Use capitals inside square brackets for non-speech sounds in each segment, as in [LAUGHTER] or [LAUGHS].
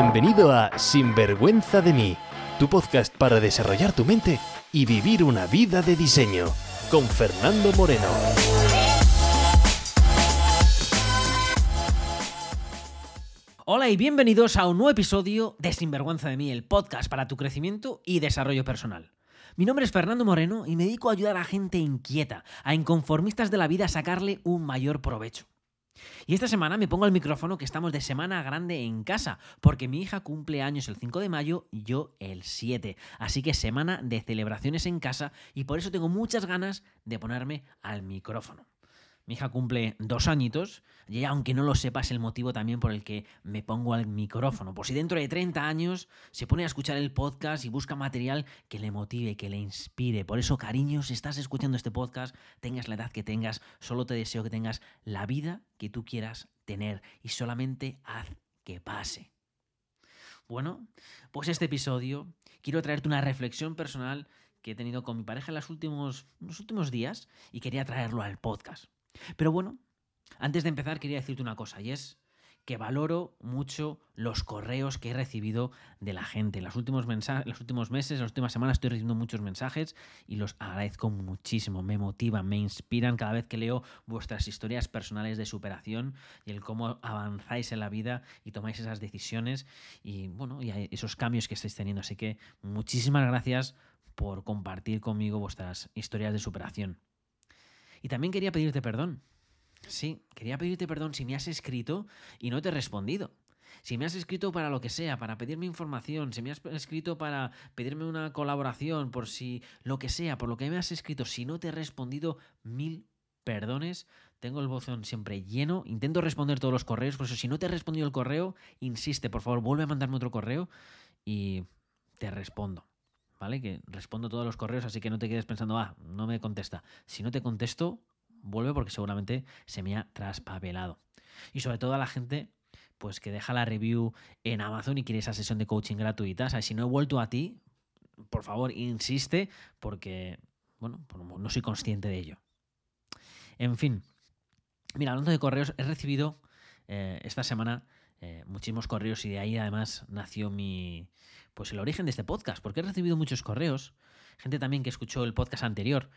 Bienvenido a Sinvergüenza de mí, tu podcast para desarrollar tu mente y vivir una vida de diseño, con Fernando Moreno. Hola y bienvenidos a un nuevo episodio de Sinvergüenza de mí, el podcast para tu crecimiento y desarrollo personal. Mi nombre es Fernando Moreno y me dedico a ayudar a gente inquieta, a inconformistas de la vida a sacarle un mayor provecho. Y esta semana me pongo el micrófono que estamos de semana grande en casa, porque mi hija cumple años el 5 de mayo y yo el 7. Así que semana de celebraciones en casa y por eso tengo muchas ganas de ponerme al micrófono. Mi hija cumple dos añitos y aunque no lo sepas el motivo también por el que me pongo al micrófono. Por si dentro de 30 años se pone a escuchar el podcast y busca material que le motive, que le inspire. Por eso, cariño, si estás escuchando este podcast, tengas la edad que tengas, solo te deseo que tengas la vida que tú quieras tener y solamente haz que pase. Bueno, pues este episodio quiero traerte una reflexión personal que he tenido con mi pareja en los últimos, los últimos días y quería traerlo al podcast. Pero bueno, antes de empezar quería decirte una cosa y es que valoro mucho los correos que he recibido de la gente. En los últimos, los últimos meses, las últimas semanas estoy recibiendo muchos mensajes y los agradezco muchísimo. Me motivan, me inspiran cada vez que leo vuestras historias personales de superación y el cómo avanzáis en la vida y tomáis esas decisiones y bueno, y esos cambios que estáis teniendo. Así que muchísimas gracias por compartir conmigo vuestras historias de superación. Y también quería pedirte perdón. Sí, quería pedirte perdón si me has escrito y no te he respondido. Si me has escrito para lo que sea, para pedirme información, si me has escrito para pedirme una colaboración, por si lo que sea, por lo que me has escrito, si no te he respondido, mil perdones. Tengo el buzón siempre lleno, intento responder todos los correos, por eso si no te he respondido el correo, insiste, por favor, vuelve a mandarme otro correo y te respondo. ¿Vale? Que respondo todos los correos, así que no te quedes pensando, ah, no me contesta. Si no te contesto, vuelve porque seguramente se me ha traspapelado. Y sobre todo a la gente pues que deja la review en Amazon y quiere esa sesión de coaching gratuita. O si no he vuelto a ti, por favor, insiste porque, bueno, no soy consciente de ello. En fin, mira, hablando de correos, he recibido eh, esta semana eh, muchísimos correos y de ahí además nació mi, pues el origen de este podcast, porque he recibido muchos correos gente también que escuchó el podcast anterior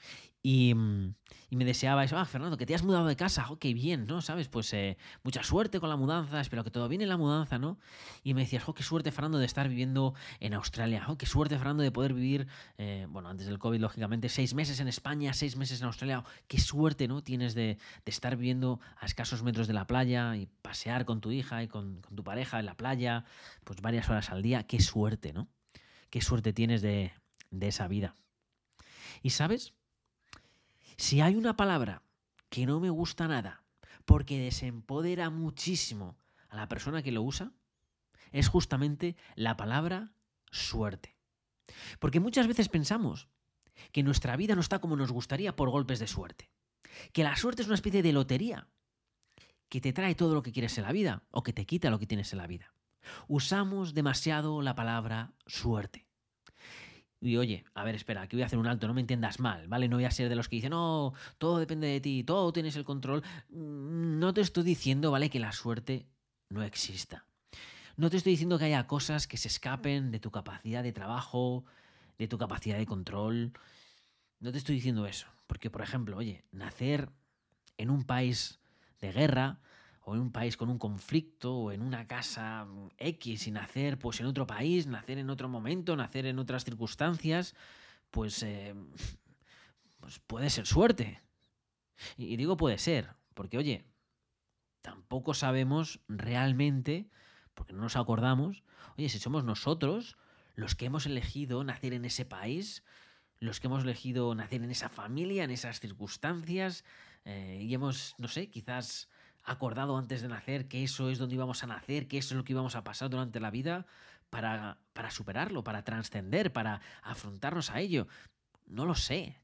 y, mm, me deseaba eso, ah, Fernando, que te has mudado de casa, oh, qué bien, ¿no? ¿Sabes? Pues eh, mucha suerte con la mudanza, espero que todo viene en la mudanza, ¿no? Y me decías, oh, qué suerte, Fernando, de estar viviendo en Australia, oh, qué suerte, Fernando, de poder vivir, eh, bueno, antes del COVID, lógicamente, seis meses en España, seis meses en Australia, oh, qué suerte, ¿no? Tienes de, estar viviendo a escasos metros de la playa y pasear con tu hija y con tu pareja en la playa, pues varias horas al día, qué suerte, ¿no? Qué suerte tienes de, de esa vida. Y sabes, si hay una palabra que no me gusta nada, porque desempodera muchísimo a la persona que lo usa, es justamente la palabra suerte. Porque muchas veces pensamos que nuestra vida no está como nos gustaría por golpes de suerte. Que la suerte es una especie de lotería que te trae todo lo que quieres en la vida o que te quita lo que tienes en la vida. Usamos demasiado la palabra suerte. Y oye, a ver, espera, aquí voy a hacer un alto, no me entiendas mal, ¿vale? No voy a ser de los que dicen, no, todo depende de ti, todo tienes el control. Mm, no te estoy diciendo, ¿vale? Que la suerte no exista. No te estoy diciendo que haya cosas que se escapen de tu capacidad de trabajo, de tu capacidad de control. No te estoy diciendo eso. Porque, por ejemplo, oye, nacer en un país de guerra o en un país con un conflicto o en una casa X y nacer pues en otro país, nacer en otro momento, nacer en otras circunstancias, pues, eh, pues puede ser suerte. Y digo puede ser, porque oye, tampoco sabemos realmente, porque no nos acordamos, oye, si somos nosotros los que hemos elegido nacer en ese país, los que hemos elegido nacer en esa familia, en esas circunstancias, eh, y hemos, no sé, quizás acordado antes de nacer que eso es donde íbamos a nacer, que eso es lo que íbamos a pasar durante la vida para, para superarlo, para trascender, para afrontarnos a ello. No lo sé.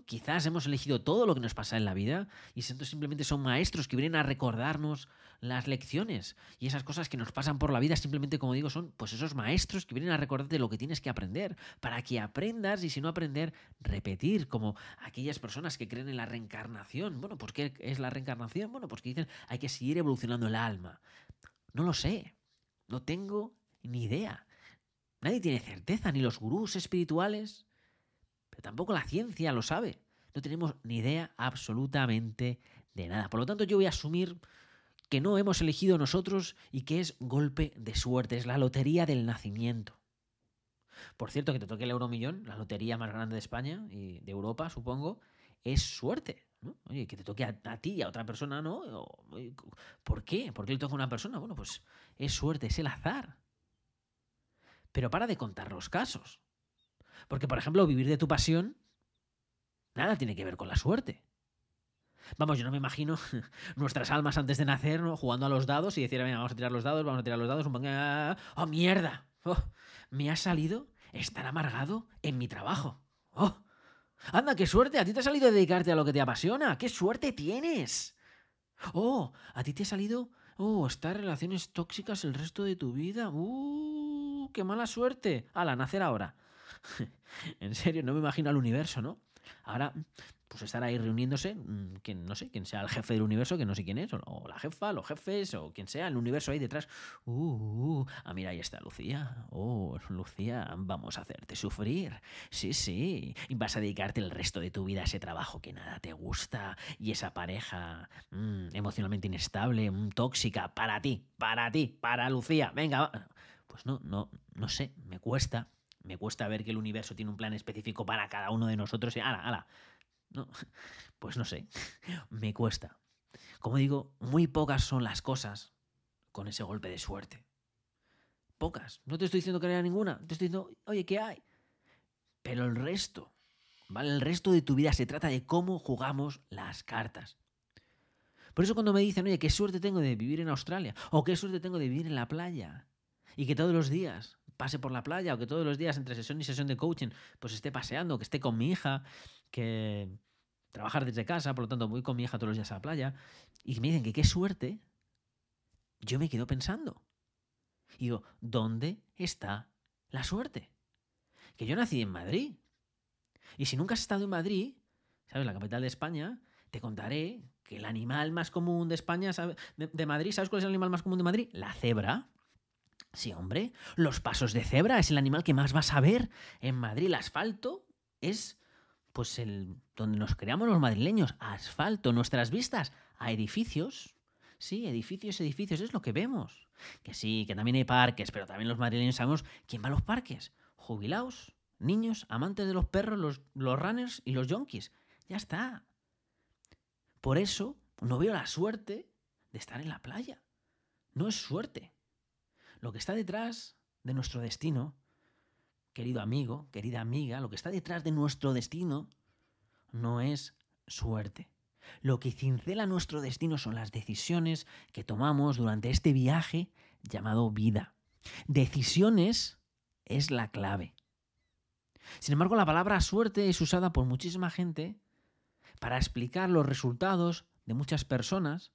Quizás hemos elegido todo lo que nos pasa en la vida y estos simplemente son maestros que vienen a recordarnos las lecciones y esas cosas que nos pasan por la vida simplemente como digo son pues esos maestros que vienen a recordarte lo que tienes que aprender para que aprendas y si no aprender repetir como aquellas personas que creen en la reencarnación. Bueno, ¿por qué es la reencarnación? Bueno, pues que dicen hay que seguir evolucionando el alma. No lo sé. No tengo ni idea. Nadie tiene certeza, ni los gurús espirituales, pero tampoco la ciencia lo sabe. No tenemos ni idea absolutamente de nada. Por lo tanto, yo voy a asumir que no hemos elegido nosotros y que es golpe de suerte, es la lotería del nacimiento. Por cierto, que te toque el euromillón, la lotería más grande de España y de Europa, supongo, es suerte. Oye, que te toque a, ti y a otra persona, ¿no? ¿Por qué? ¿Por qué le toca a una persona? Bueno, pues es suerte, es el azar. Pero para de contar los casos. Porque, por ejemplo, vivir de tu pasión, nada tiene que ver con la suerte. Vamos, yo no me imagino [LAUGHS] nuestras almas antes de nacer ¿no? jugando a los dados y decir, venga, vamos a tirar los dados, vamos a tirar los dados, un ¡Oh, mierda! Oh, me ha salido estar amargado en mi trabajo. ¡Oh! Anda, qué suerte, a ti te ha salido dedicarte a lo que te apasiona. ¡Qué suerte tienes! Oh, a ti te ha salido, oh, estar en relaciones tóxicas el resto de tu vida. ¡Uh! ¡Qué mala suerte! Ala, nacer ahora. [LAUGHS] en serio, no me imagino al universo, ¿no? Ahora, pues estar ahí reuniéndose, mm, que no sé, quién sea el jefe del universo, que no sé quién es, o, la jefa, los jefes, o quien sea, el universo ahí detrás. Uh, uh, ah, mira, ahí está Lucía. Oh, Lucía, vamos a hacerte sufrir. Sí, sí. Y vas a dedicarte el resto de tu vida a ese trabajo que nada te gusta y esa pareja mm, emocionalmente inestable, mm, tóxica, para ti, para ti, para Lucía. Venga, pues no, no, no sé, me cuesta. Me cuesta ver que el universo tiene un plan específico para cada uno de nosotros. Y, ala, ala, no, [LAUGHS] pues no sé, [LAUGHS] me cuesta. Como digo, muy pocas son las cosas con ese golpe de suerte. Pocas. No te estoy diciendo que no haya ninguna. Te estoy diciendo, oye, ¿qué hay? Pero el resto, ¿vale? El resto de tu vida se trata de cómo jugamos las cartas. Por eso cuando me dicen, oye, qué suerte tengo de vivir en Australia, o qué suerte tengo de vivir en la playa, y que todos los días pase por la playa, o que todos los días entre sesión y sesión de coaching, pues esté paseando, que esté con mi hija, que trabajar desde casa, por lo tanto voy con mi hija todos los días a la playa, y me dicen que qué suerte, yo me quedo pensando. Y digo, ¿dónde está la suerte? Que yo nací en Madrid. Y si nunca has estado en Madrid, ¿sabes? La capital de España, te contaré que el animal más común de España, De, de, Madrid, ¿sabes cuál es el animal más común de Madrid? La cebra. Sí, hombre, los pasos de cebra es el animal que más vas a ver en Madrid. El asfalto es pues el donde nos creamos los madrileños, asfalto, nuestras vistas a edificios. Sí, edificios, edificios, es lo que vemos. Que sí, que también hay parques, pero también los madrileños sabemos quién va a los parques. Jubilados, niños, amantes de los perros, los, los runners y los yonkis. Ya está. Por eso no veo la suerte de estar en la playa. No es suerte. Lo que está detrás de nuestro destino querido amigo, querida amiga, lo que está detrás de nuestro destino no es suerte. Lo que cincela nuestro destino son las decisiones que tomamos durante este viaje llamado vida. Decisiones es la clave. Sin embargo, la palabra suerte es usada por muchísima gente para explicar los resultados de muchas personas,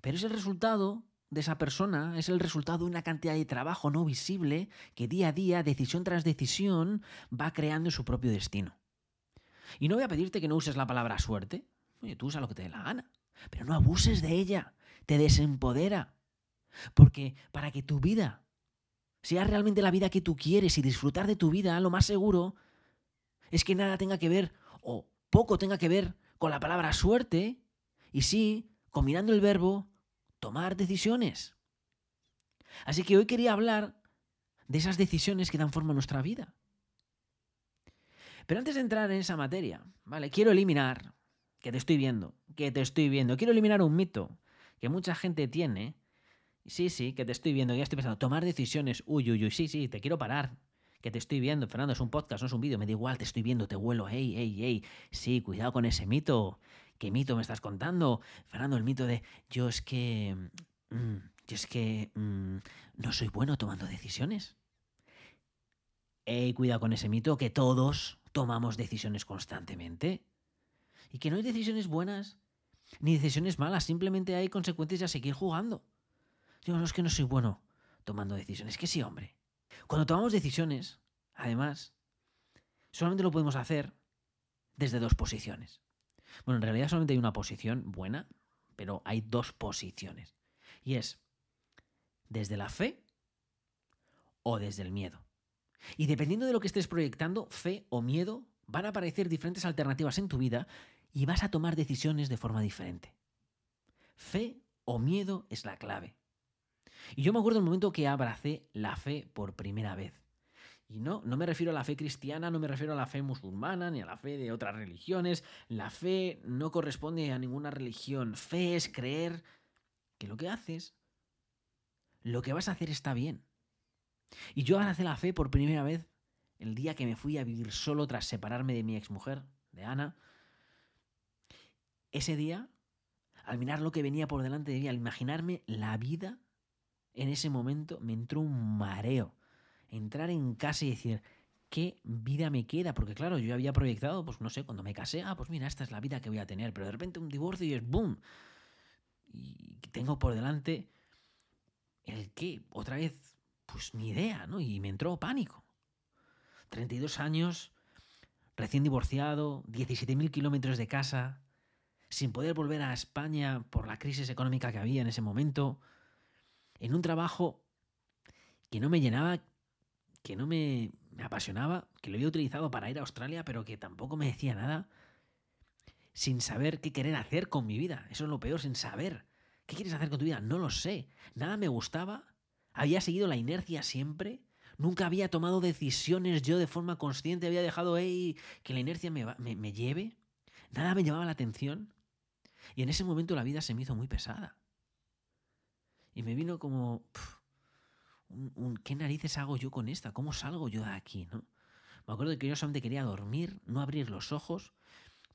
pero es el resultado de esa persona es el resultado de una cantidad de trabajo no visible que día a día, decisión tras decisión, va creando su propio destino. Y no voy a pedirte que no uses la palabra suerte. Oye, tú usa lo que te dé la gana. Pero no abuses de ella. Te desempodera. Porque para que tu vida sea realmente la vida que tú quieres y disfrutar de tu vida, lo más seguro es que nada tenga que ver o poco tenga que ver con la palabra suerte. Y sí, combinando el verbo tomar decisiones. Así que hoy quería hablar de esas decisiones que dan forma a nuestra vida. Pero antes de entrar en esa materia, ¿vale? Quiero eliminar, que te estoy viendo, que te estoy viendo, quiero eliminar un mito que mucha gente tiene. Sí, sí, que te estoy viendo, ya estoy pensando, tomar decisiones, uy, uy, uy, sí, sí, te quiero parar, que te estoy viendo, Fernando, es un podcast, no es un vídeo, me da igual, te estoy viendo, te huelo, hey, hey, hey, sí, cuidado con ese mito, ¿Qué mito me estás contando? Fernando, el mito de yo es que... Mm, yo es que mm, no soy bueno tomando decisiones. Ey, cuidado con ese mito, que todos tomamos decisiones constantemente. Y que no hay decisiones buenas ni decisiones malas, simplemente hay consecuencias a seguir jugando. Digo, no es que no soy bueno tomando decisiones, que sí, hombre. Cuando tomamos decisiones, además, solamente lo podemos hacer desde dos posiciones. Bueno, en realidad solamente hay una posición buena, pero hay dos posiciones. Y es desde la fe o desde el miedo. Y dependiendo de lo que estés proyectando, fe o miedo, van a aparecer diferentes alternativas en tu vida y vas a tomar decisiones de forma diferente. Fe o miedo es la clave. Y yo me acuerdo el momento que abracé la fe por primera vez. Y no, no me refiero a la fe cristiana, no me refiero a la fe musulmana, ni a la fe de otras religiones. La fe no corresponde a ninguna religión. Fe es creer que lo que haces, lo que vas a hacer está bien. Y yo abracé la fe por primera vez el día que me fui a vivir solo tras separarme de mi exmujer, de Ana. Ese día, al mirar lo que venía por delante de mí, al imaginarme la vida, en ese momento me entró un mareo. Entrar en casa y decir, ¿qué vida me queda? Porque claro, yo había proyectado, pues no sé, cuando me casé, ah, pues mira, esta es la vida que voy a tener, pero de repente un divorcio y es boom. Y tengo por delante el qué, otra vez pues ni idea, ¿no? Y me entró pánico. 32 años, recién divorciado, 17.000 kilómetros de casa, sin poder volver a España por la crisis económica que había en ese momento, en un trabajo que no me llenaba, que no me, me apasionaba, que lo había utilizado para ir a Australia, pero que tampoco me decía nada, sin saber qué querer hacer con mi vida. Eso es lo peor, sin saber. ¿Qué quieres hacer con tu vida? No lo sé. Nada me gustaba había seguido la inercia siempre, nunca había tomado decisiones yo de forma consciente, había dejado que la inercia me, lleve, nada me llamaba la atención. Y en ese momento la vida se me hizo muy pesada. Y me vino como, ¿qué narices hago yo con esta? ¿Cómo salgo yo de aquí? ¿no? Me acuerdo que yo solamente quería dormir, no abrir los ojos,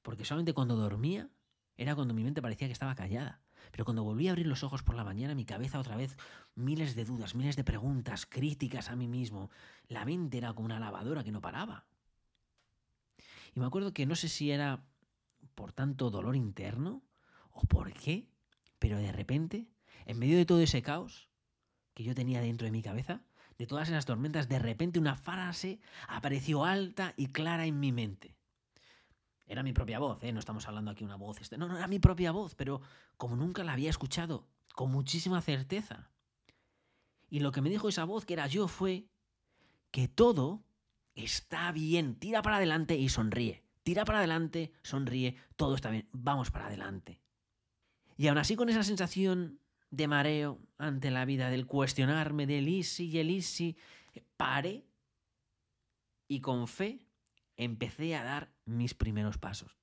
porque solamente cuando dormía era cuando mi mente parecía que estaba callada. Pero cuando volví a abrir los ojos por la mañana, mi cabeza otra vez, miles de dudas, miles de preguntas, críticas a mí mismo. La mente era como una lavadora que no paraba. Y me acuerdo que no sé si era por tanto dolor interno o por qué, pero de repente, en medio de todo ese caos que yo tenía dentro de mi cabeza, de todas esas tormentas, de repente una frase apareció alta y clara en mi mente. Era mi propia voz, ¿eh? no estamos hablando aquí una voz. Este, no, no, era mi propia voz, pero como nunca la había escuchado, con muchísima certeza. Y lo que me dijo esa voz, que era yo, fue que todo está bien, tira para adelante y sonríe. Tira para adelante, sonríe, todo está bien, vamos para adelante. Y aún así con esa sensación de mareo ante la vida, del cuestionarme, del easy y el easy, paré y con fe empecé a dar mis primeros pasos.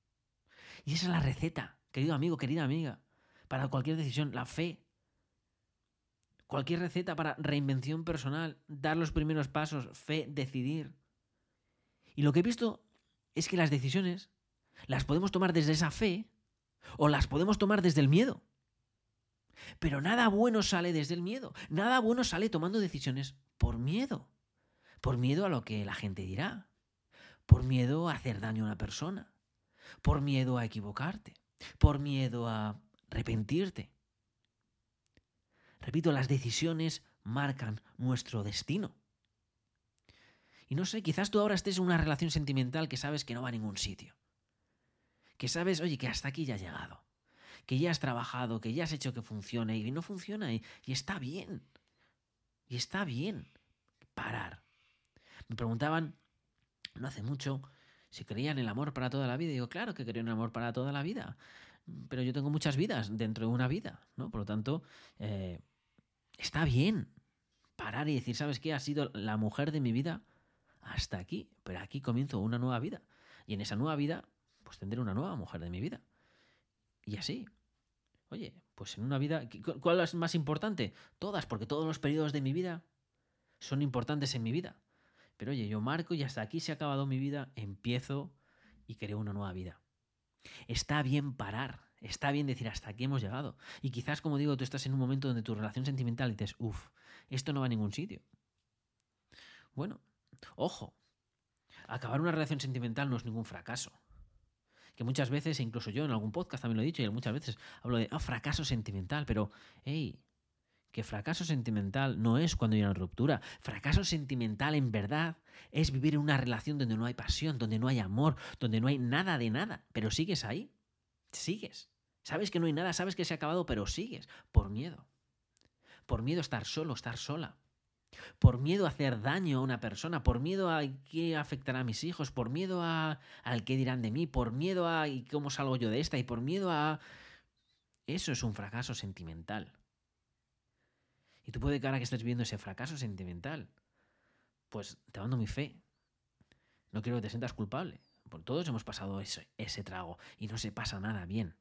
Y esa es la receta, querido amigo, querida amiga, para cualquier decisión, la fe. Cualquier receta para reinvención personal, dar los primeros pasos, fe, decidir. Y lo que he visto es que las decisiones las podemos tomar desde esa fe o las podemos tomar desde el miedo. Pero nada bueno sale desde el miedo. Nada bueno sale tomando decisiones por miedo. Por miedo a lo que la gente dirá por miedo a hacer daño a una persona, por miedo a equivocarte, por miedo a arrepentirte. Repito, las decisiones marcan nuestro destino. Y no sé, quizás tú ahora estés en una relación sentimental que sabes que no va a ningún sitio. Que sabes, oye, que hasta aquí ya has llegado. Que ya has trabajado, que ya has hecho que funcione y no funciona y, está bien. Y está bien parar. Me preguntaban no hace mucho, si creía en el amor para toda la vida. Y digo, claro que creo en el amor para toda la vida. Pero yo tengo muchas vidas dentro de una vida, ¿no? Por lo tanto, eh, está bien parar y decir, ¿sabes qué? Ha sido la mujer de mi vida hasta aquí, pero aquí comienzo una nueva vida. Y en esa nueva vida, pues tendré una nueva mujer de mi vida. Y así. Oye, pues en una vida, ¿cuál es más importante? Todas, porque todos los periodos de mi vida son importantes en mi vida. Pero oye, yo marco y hasta aquí se ha acabado mi vida, empiezo y creo una nueva vida. Está bien parar, está bien decir hasta aquí hemos llegado. Y quizás, como digo, tú estás en un momento donde tu relación sentimental dices, uff, esto no va a ningún sitio. Bueno, ojo, acabar una relación sentimental no es ningún fracaso. Que muchas veces, e incluso yo en algún podcast también lo he dicho, y muchas veces hablo de ah, fracaso sentimental, pero hey, que fracaso sentimental no es cuando hay una ruptura. Fracaso sentimental en verdad es vivir en una relación donde no hay pasión, donde no hay amor, donde no hay nada de nada, pero sigues ahí. Sigues. Sabes que no hay nada, sabes que se ha acabado, pero sigues por miedo. Por miedo a estar solo, estar sola. Por miedo a hacer daño a una persona, por miedo a qué afectará a mis hijos, por miedo a al qué dirán de mí, por miedo a ¿y cómo salgo yo de esta y por miedo a eso es un fracaso sentimental. Y tú puede que ahora que estés viendo ese fracaso sentimental, pues te mando mi fe. No quiero que te sientas culpable. Por todos hemos pasado ese, ese trago y no se pasa nada bien.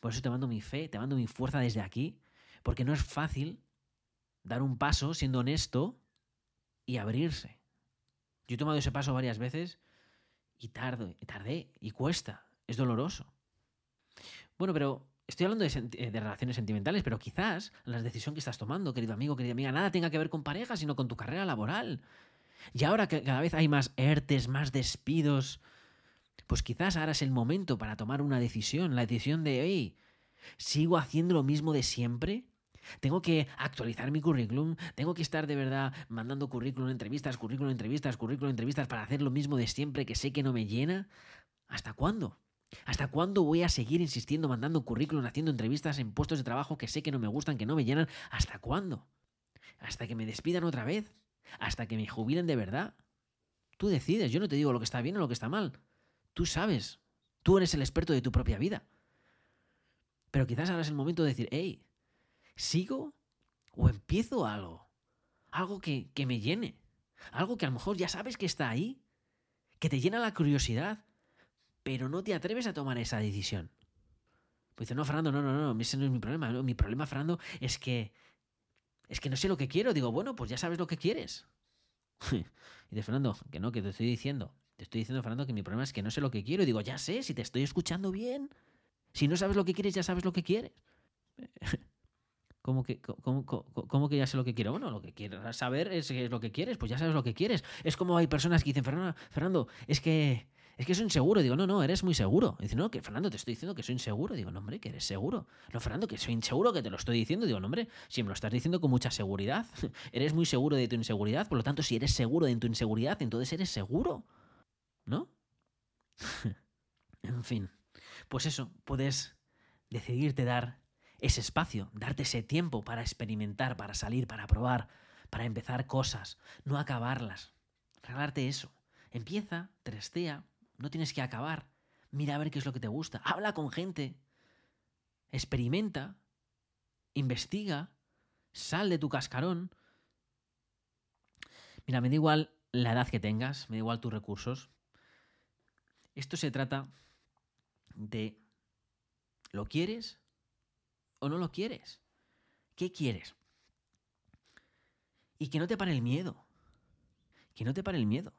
Por eso te mando mi fe, te mando mi fuerza desde aquí, porque no es fácil dar un paso siendo honesto y abrirse. Yo he tomado ese paso varias veces y tardo, tardé y cuesta, es doloroso. Bueno, pero estoy hablando de, de, relaciones sentimentales, pero quizás la decisión que estás tomando, querido amigo, querida amiga, nada tenga que ver con pareja, sino con tu carrera laboral. Y ahora que cada vez hay más ERTES, más despidos, pues quizás ahora es el momento para tomar una decisión, la decisión de, hey, ¿sigo haciendo lo mismo de siempre? Tengo que actualizar mi currículum, tengo que estar de verdad mandando currículum, entrevistas, currículum, entrevistas, currículum, entrevistas para hacer lo mismo de siempre que sé que no me llena. ¿Hasta cuándo? ¿Hasta cuándo voy a seguir insistiendo, mandando currículum, haciendo entrevistas en puestos de trabajo que sé que no me gustan, que no me llenan? ¿Hasta cuándo? ¿Hasta que me despidan otra vez? ¿Hasta que me jubilen de verdad? Tú decides, yo no te digo lo que está bien o lo que está mal. Tú sabes, tú eres el experto de tu propia vida. Pero quizás ahora es el momento de decir, hey, ¿sigo o empiezo algo? Algo que, que me llene. Algo que a lo mejor ya sabes que está ahí, que te llena la curiosidad, pero no te atreves a tomar esa decisión. Pues dice, no, Fernando, no, no, no, ese no es mi problema. Mi problema, Fernando, es que. Es que no sé lo que quiero. Digo, bueno, pues ya sabes lo que quieres. y [LAUGHS] dice, Fernando, que no, que te estoy diciendo. Te estoy diciendo, Fernando, que mi problema es que no sé lo que quiero. Digo, ya sé, si te estoy escuchando bien. Si no sabes lo que quieres, ya sabes lo que quieres. [LAUGHS] ¿Cómo que, cómo, cómo, que ya sé lo que quiero? Bueno, lo que quieras saber es, es, lo que quieres, pues ya sabes lo que quieres. Es como hay personas que dicen, Fernando, Fernando es que es que soy inseguro. Digo, no, no, eres muy seguro. Dice, no, que Fernando, te estoy diciendo que soy inseguro. Digo, no, hombre, que eres seguro. No, Fernando, que soy inseguro, que te lo estoy diciendo. Digo, no, hombre, si me lo estás diciendo con mucha seguridad, [LAUGHS] eres muy seguro de tu inseguridad. Por lo tanto, si eres seguro de tu inseguridad, entonces eres seguro. ¿No? [LAUGHS] en fin, pues eso, puedes decidirte dar ese espacio, darte ese tiempo para experimentar, para salir, para probar, para empezar cosas, no acabarlas. Regalarte eso. Empieza, trestea, no tienes que acabar. Mira a ver qué es lo que te gusta. Habla con gente. Experimenta. Investiga. Sal de tu cascarón. Mira, me da igual la edad que tengas, me da igual tus recursos. Esto se trata de ¿lo quieres o no lo quieres? ¿Qué quieres? Y que no te pare el miedo. Que no te pare el miedo.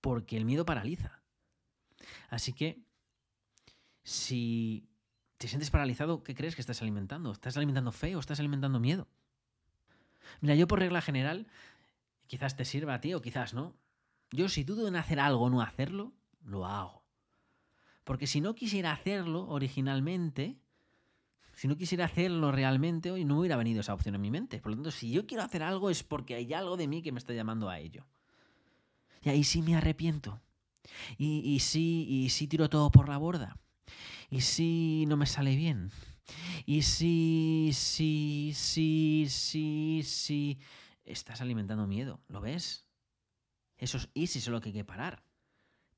Porque el miedo paraliza. Así que, si te sientes paralizado, ¿qué crees que estás alimentando? ¿Estás alimentando fe o estás alimentando miedo? Mira, yo por regla general, quizás te sirva a ti o quizás no. Yo si dudo en hacer algo o no hacerlo, lo hago. Porque si no quisiera hacerlo originalmente, si no quisiera hacerlo realmente, hoy no hubiera venido esa opción en mi mente. Por lo tanto, si yo quiero hacer algo es porque hay algo de mí que me está llamando a ello. Y ahí sí me arrepiento. Y, sí, y sí tiro todo por la borda. Y sí no me sale bien. Y sí, sí, sí, sí, sí. Estás alimentando miedo, ¿lo ves? Eso es, y si es lo que hay que parar.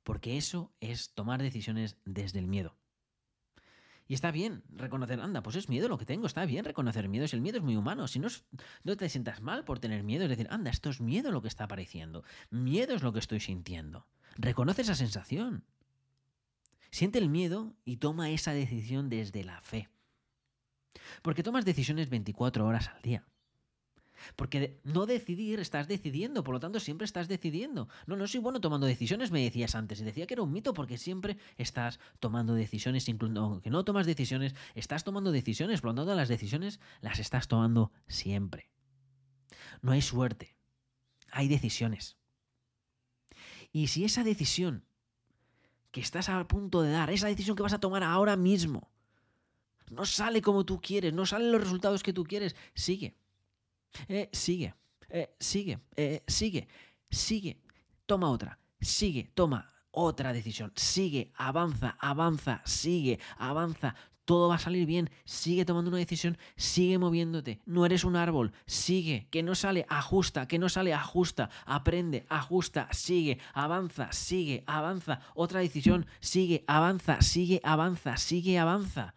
Porque eso es tomar decisiones desde el miedo. Y está bien reconocer, anda, pues es miedo lo que tengo, está bien reconocer miedo, si el miedo es muy humano, si no, no te sientas mal por tener miedo, es decir, anda, esto es miedo lo que está apareciendo, miedo es lo que estoy sintiendo. Reconoce esa sensación. Siente el miedo y toma esa decisión desde la fe. Porque tomas decisiones 24 horas al día. Porque no decidir, estás decidiendo, por lo tanto siempre estás decidiendo. No, no soy bueno tomando decisiones, me decías antes, y decía que era un mito porque siempre estás tomando decisiones, incluso aunque no tomas decisiones, estás tomando decisiones, por lo tanto las decisiones las estás tomando siempre. No hay suerte, hay decisiones. Y si esa decisión que estás a punto de dar, esa decisión que vas a tomar ahora mismo, no sale como tú quieres, no salen los resultados que tú quieres, sigue eh, sigue, eh, sigue, eh, sigue, sigue, toma otra, sigue, toma otra decisión, sigue, avanza, avanza, sigue, avanza, todo va a salir bien, sigue tomando una decisión, sigue moviéndote, no eres un árbol, sigue, que no sale, ajusta, que no sale, ajusta, aprende, ajusta, sigue, avanza, sigue, avanza, otra decisión, sigue, avanza, sigue, avanza, sigue, avanza.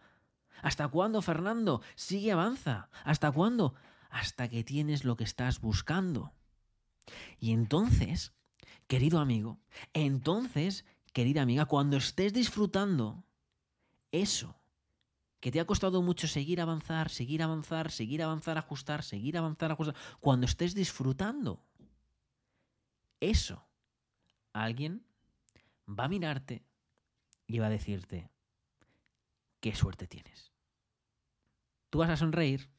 ¿Hasta cuándo, Fernando? Sigue, avanza. ¿Hasta cuándo? Hasta que tienes lo que estás buscando. Y entonces, querido amigo, entonces, querida amiga, cuando estés disfrutando eso que te ha costado mucho seguir avanzar, seguir avanzar, seguir avanzar, ajustar, seguir avanzar, ajustar, cuando estés disfrutando eso, alguien va a mirarte y va a decirte, qué suerte tienes. Tú vas a sonreír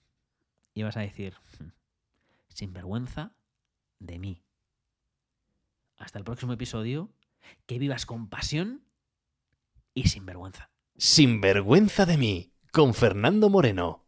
y vas a decir, hmm, sin vergüenza de mí. Hasta el próximo episodio, que vivas con pasión y sin vergüenza. Sin vergüenza de mí, con Fernando Moreno.